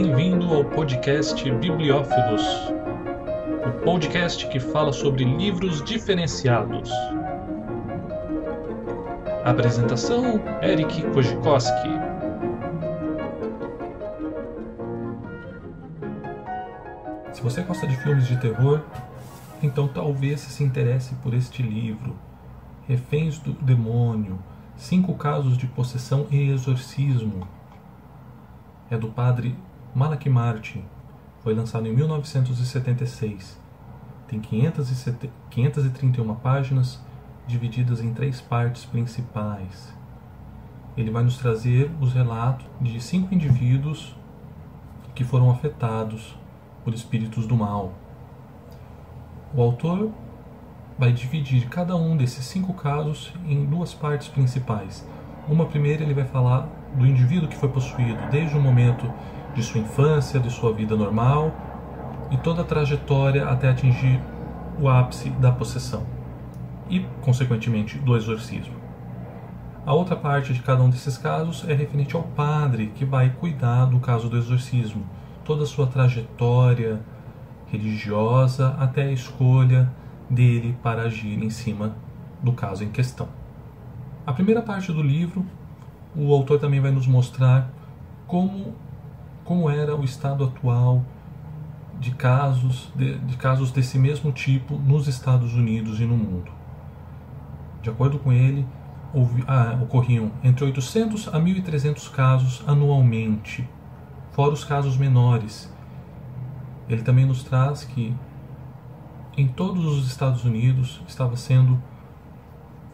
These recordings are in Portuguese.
Bem-vindo ao podcast Bibliófilos, o podcast que fala sobre livros diferenciados. Apresentação: Eric Kojikoski. Se você gosta de filmes de terror, então talvez se interesse por este livro, Reféns do Demônio, Cinco Casos de Possessão e Exorcismo. É do padre Malak Martin. Foi lançado em 1976. Tem 531 páginas divididas em três partes principais. Ele vai nos trazer os relatos de cinco indivíduos que foram afetados por espíritos do mal. O autor vai dividir cada um desses cinco casos em duas partes principais. Uma primeira ele vai falar do indivíduo que foi possuído desde o momento de sua infância, de sua vida normal e toda a trajetória até atingir o ápice da possessão e, consequentemente, do exorcismo. A outra parte de cada um desses casos é referente ao padre que vai cuidar do caso do exorcismo, toda a sua trajetória religiosa até a escolha dele para agir em cima do caso em questão. A primeira parte do livro, o autor também vai nos mostrar como, como era o estado atual de casos, de, de casos desse mesmo tipo nos Estados Unidos e no mundo. De acordo com ele, houve, ah, ocorriam entre 800 a 1.300 casos anualmente, fora os casos menores. Ele também nos traz que em todos os Estados Unidos estava sendo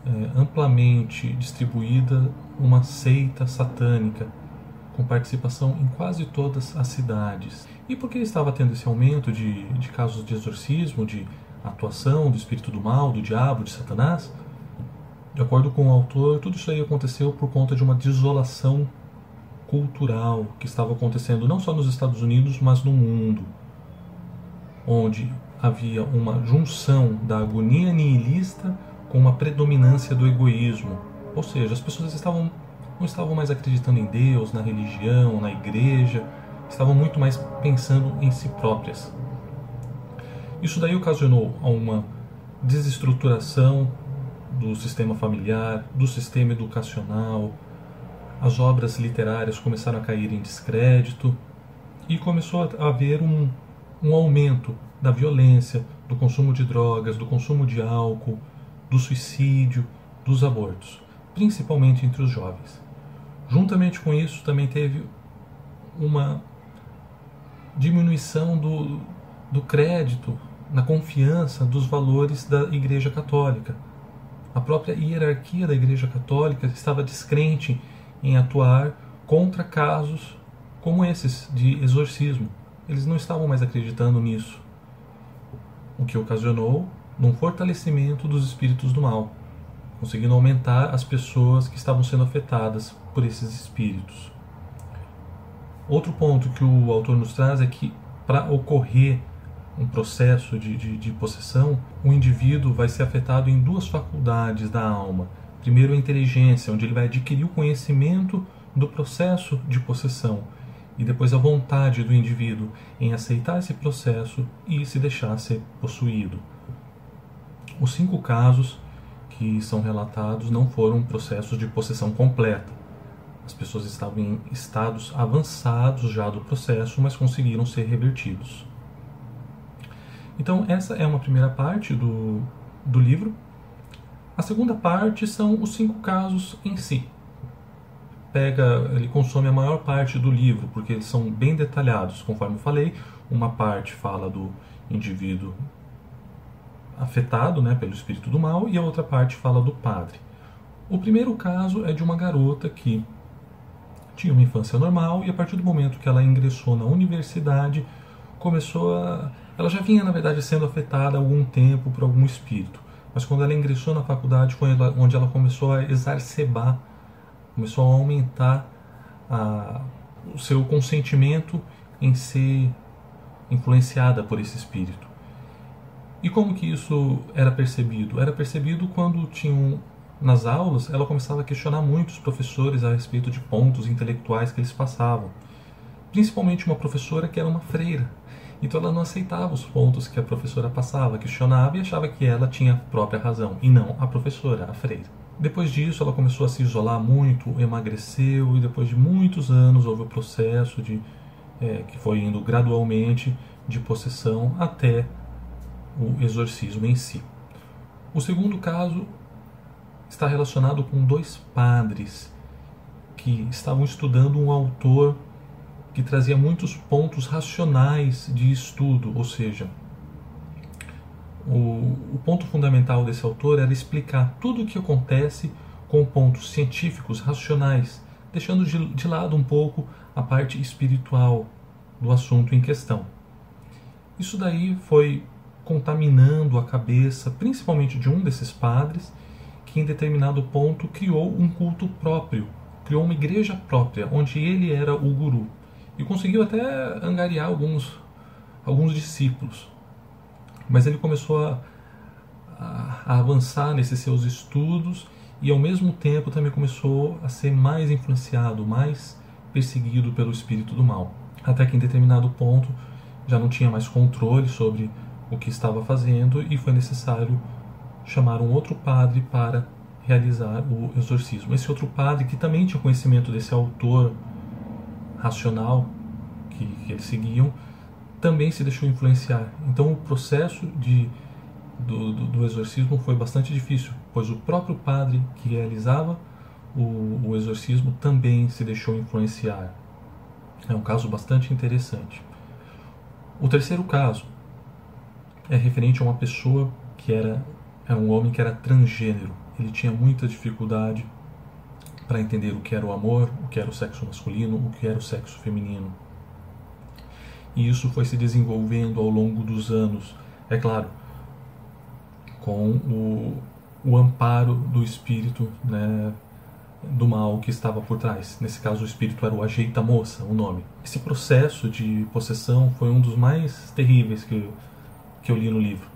é, amplamente distribuída uma seita satânica com participação em quase todas as cidades. E por que estava tendo esse aumento de, de casos de exorcismo, de atuação do espírito do mal, do diabo, de Satanás? De acordo com o autor, tudo isso aí aconteceu por conta de uma desolação cultural que estava acontecendo não só nos Estados Unidos, mas no mundo, onde havia uma junção da agonia nihilista com uma predominância do egoísmo. Ou seja, as pessoas estavam, não estavam mais acreditando em Deus, na religião, na igreja, estavam muito mais pensando em si próprias. Isso daí ocasionou uma desestruturação do sistema familiar, do sistema educacional, as obras literárias começaram a cair em descrédito e começou a haver um, um aumento da violência, do consumo de drogas, do consumo de álcool, do suicídio, dos abortos, principalmente entre os jovens. Juntamente com isso, também teve uma diminuição do, do crédito, na confiança dos valores da Igreja Católica a própria hierarquia da Igreja Católica estava descrente em atuar contra casos como esses de exorcismo. Eles não estavam mais acreditando nisso, o que ocasionou um fortalecimento dos espíritos do mal, conseguindo aumentar as pessoas que estavam sendo afetadas por esses espíritos. Outro ponto que o autor nos traz é que para ocorrer um processo de, de, de possessão, o indivíduo vai ser afetado em duas faculdades da alma. Primeiro, a inteligência, onde ele vai adquirir o conhecimento do processo de possessão, e depois a vontade do indivíduo em aceitar esse processo e se deixar ser possuído. Os cinco casos que são relatados não foram processos de possessão completa. As pessoas estavam em estados avançados já do processo, mas conseguiram ser revertidos. Então, essa é uma primeira parte do, do livro. A segunda parte são os cinco casos em si. Pega, ele consome a maior parte do livro, porque eles são bem detalhados, conforme eu falei. Uma parte fala do indivíduo afetado né, pelo espírito do mal e a outra parte fala do padre. O primeiro caso é de uma garota que tinha uma infância normal e a partir do momento que ela ingressou na universidade começou a ela já vinha, na verdade, sendo afetada há algum tempo por algum espírito. Mas quando ela ingressou na faculdade, onde ela começou a exacerbar, começou a aumentar a, o seu consentimento em ser influenciada por esse espírito. E como que isso era percebido? Era percebido quando tinham nas aulas, ela começava a questionar muito os professores a respeito de pontos intelectuais que eles passavam principalmente uma professora que era uma freira. Então ela não aceitava os pontos que a professora passava, questionava e achava que ela tinha a própria razão, e não a professora, a freira. Depois disso, ela começou a se isolar muito, emagreceu, e depois de muitos anos houve o processo de é, que foi indo gradualmente de possessão até o exorcismo em si. O segundo caso está relacionado com dois padres que estavam estudando um autor que trazia muitos pontos racionais de estudo, ou seja, o, o ponto fundamental desse autor era explicar tudo o que acontece com pontos científicos, racionais, deixando de, de lado um pouco a parte espiritual do assunto em questão. Isso daí foi contaminando a cabeça, principalmente de um desses padres, que em determinado ponto criou um culto próprio, criou uma igreja própria, onde ele era o guru e conseguiu até angariar alguns, alguns discípulos. Mas ele começou a, a, a avançar nesses seus estudos e ao mesmo tempo também começou a ser mais influenciado, mais perseguido pelo espírito do mal. Até que em determinado ponto já não tinha mais controle sobre o que estava fazendo e foi necessário chamar um outro padre para realizar o exorcismo. Esse outro padre, que também tinha conhecimento desse autor racional que, que eles seguiam, também se deixou influenciar. Então o processo de, do, do, do, exorcismo foi bastante difícil, pois o próprio padre que realizava o, o exorcismo também se deixou influenciar. É um caso bastante interessante. O terceiro caso é referente a uma pessoa que era, era um homem que era transgênero. Ele tinha muita dificuldade para entender o que era o amor, o que era o sexo masculino, o que era o sexo feminino. E isso foi se desenvolvendo ao longo dos anos, é claro, com o, o amparo do espírito né, do mal que estava por trás. Nesse caso, o espírito era o ajeita moça, o nome. Esse processo de possessão foi um dos mais terríveis que, que eu li no livro.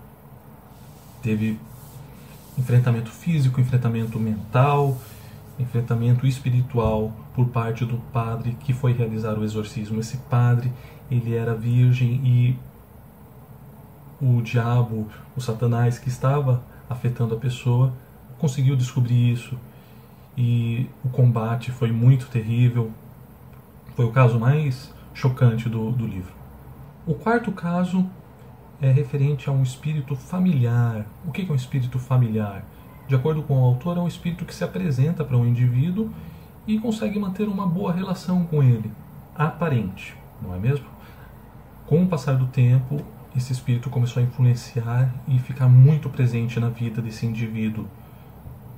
Teve enfrentamento físico, enfrentamento mental, enfrentamento espiritual por parte do padre que foi realizar o exorcismo. Esse padre, ele era virgem e o diabo, o satanás que estava afetando a pessoa, conseguiu descobrir isso e o combate foi muito terrível. Foi o caso mais chocante do, do livro. O quarto caso é referente a um espírito familiar. O que é um espírito familiar? de acordo com o autor, é um espírito que se apresenta para um indivíduo e consegue manter uma boa relação com ele, aparente, não é mesmo? Com o passar do tempo, esse espírito começou a influenciar e ficar muito presente na vida desse indivíduo,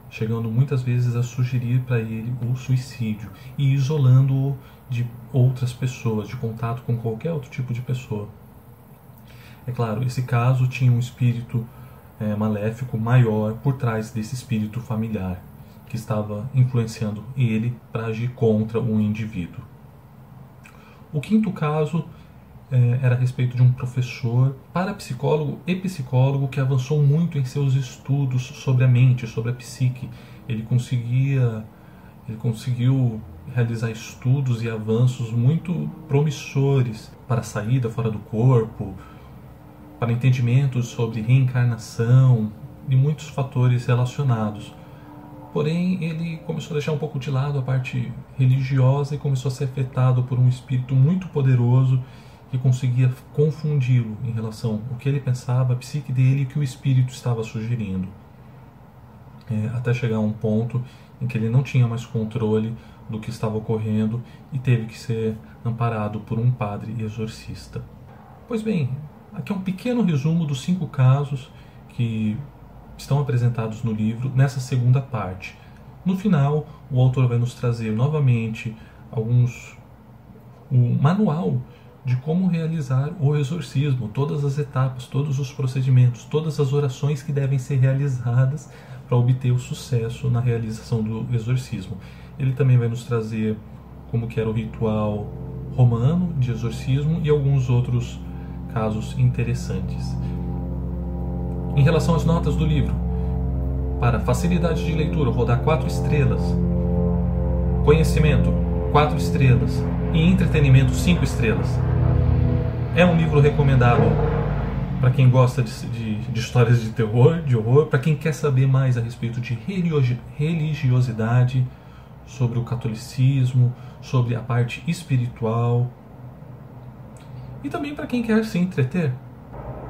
chegando muitas vezes a sugerir para ele o suicídio e isolando-o de outras pessoas, de contato com qualquer outro tipo de pessoa. É claro, esse caso tinha um espírito é, maléfico maior por trás desse espírito familiar que estava influenciando ele para agir contra um indivíduo. O quinto caso é, era a respeito de um professor parapsicólogo e psicólogo que avançou muito em seus estudos sobre a mente, sobre a psique. Ele conseguia, ele conseguiu realizar estudos e avanços muito promissores para a saída fora do corpo, para entendimentos sobre reencarnação e muitos fatores relacionados. Porém, ele começou a deixar um pouco de lado a parte religiosa e começou a ser afetado por um espírito muito poderoso que conseguia confundi-lo em relação ao que ele pensava, a psique dele e o que o espírito estava sugerindo. É, até chegar a um ponto em que ele não tinha mais controle do que estava ocorrendo e teve que ser amparado por um padre exorcista. Pois bem, Aqui é um pequeno resumo dos cinco casos que estão apresentados no livro nessa segunda parte. No final, o autor vai nos trazer novamente alguns um manual de como realizar o exorcismo, todas as etapas, todos os procedimentos, todas as orações que devem ser realizadas para obter o sucesso na realização do exorcismo. Ele também vai nos trazer como que era o ritual romano de exorcismo e alguns outros casos interessantes. Em relação às notas do livro, para facilidade de leitura, vou dar quatro estrelas. Conhecimento, quatro estrelas. e entretenimento 5 estrelas. É um livro recomendado para quem gosta de, de, de, histórias de terror, de horror, para quem quer saber mais a respeito de religiosidade, sobre o catolicismo, sobre a parte espiritual. E também para quem quer se entreter.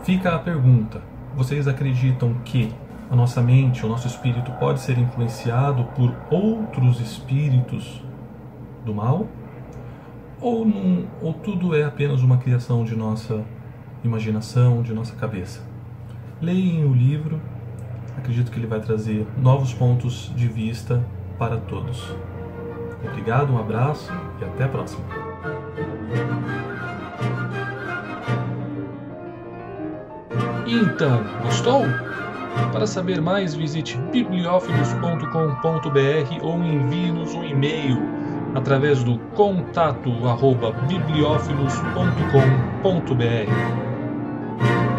Fica a pergunta: vocês acreditam que a nossa mente, o nosso espírito pode ser influenciado por outros espíritos do mal? Ou, não, ou tudo é apenas uma criação de nossa imaginação, de nossa cabeça? Leem o livro, acredito que ele vai trazer novos pontos de vista para todos. Obrigado, um abraço e até a próxima. Então, gostou? Para saber mais, visite bibliófilos.com.br ou envie-nos um e-mail através do contato arroba bibliófilos.com.br.